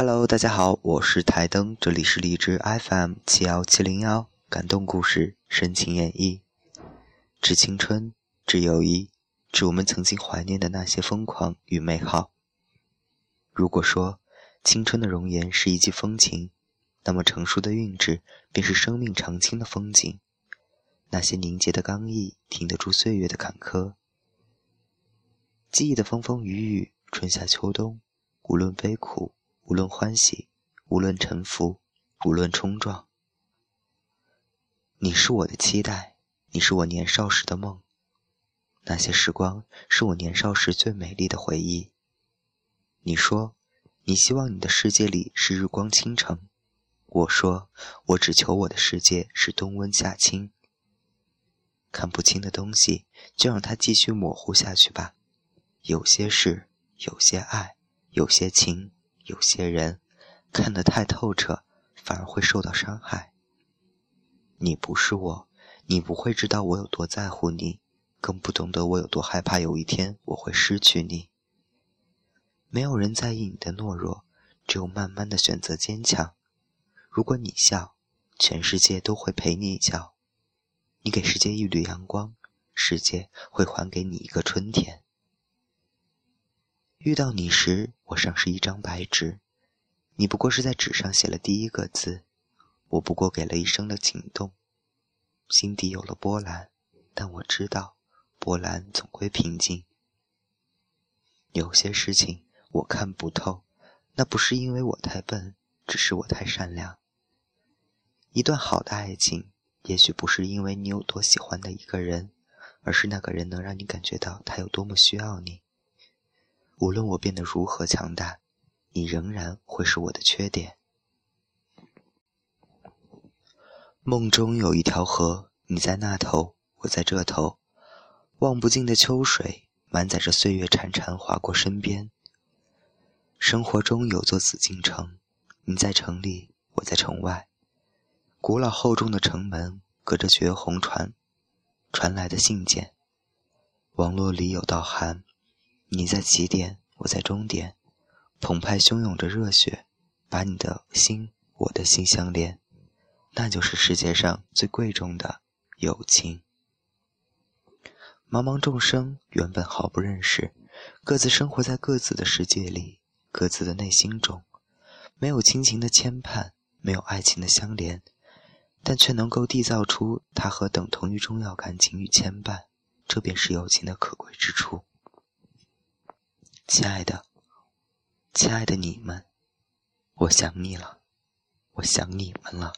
Hello，大家好，我是台灯，这里是荔枝 FM 七幺七零幺，感动故事，深情演绎，致青春，致友谊，致我们曾经怀念的那些疯狂与美好。如果说青春的容颜是一季风情，那么成熟的韵致便是生命长青的风景。那些凝结的刚毅，挺得住岁月的坎坷。记忆的风风雨雨，春夏秋冬，无论悲苦，无论欢喜，无论沉浮，无论冲撞。你是我的期待，你是我年少时的梦。那些时光是我年少时最美丽的回忆。你说，你希望你的世界里是日光倾城。我说，我只求我的世界是冬温夏清。看不清的东西，就让它继续模糊下去吧。有些事，有些爱，有些情，有些人，看得太透彻，反而会受到伤害。你不是我，你不会知道我有多在乎你，更不懂得我有多害怕有一天我会失去你。没有人在意你的懦弱，只有慢慢的选择坚强。如果你笑，全世界都会陪你笑。你给世界一缕阳光，世界会还给你一个春天。遇到你时，我像是一张白纸，你不过是在纸上写了第一个字，我不过给了一生的景动，心底有了波澜，但我知道，波澜总归平静。有些事情我看不透，那不是因为我太笨，只是我太善良。一段好的爱情，也许不是因为你有多喜欢的一个人，而是那个人能让你感觉到他有多么需要你。无论我变得如何强大，你仍然会是我的缺点。梦中有一条河，你在那头，我在这头，望不尽的秋水，满载着岁月潺潺划过身边。生活中有座紫禁城，你在城里，我在城外。古老厚重的城门，隔着绝红传传来的信件。网络里有道函。你在起点，我在终点，澎湃汹涌着热血，把你的心，我的心相连，那就是世界上最贵重的友情。茫茫众生原本毫不认识，各自生活在各自的世界里，各自的内心中，没有亲情的牵绊，没有爱情的相连，但却能够缔造出它和等同于重要感情与牵绊，这便是友情的可贵之处。亲爱的，亲爱的你们，我想你了，我想你们了。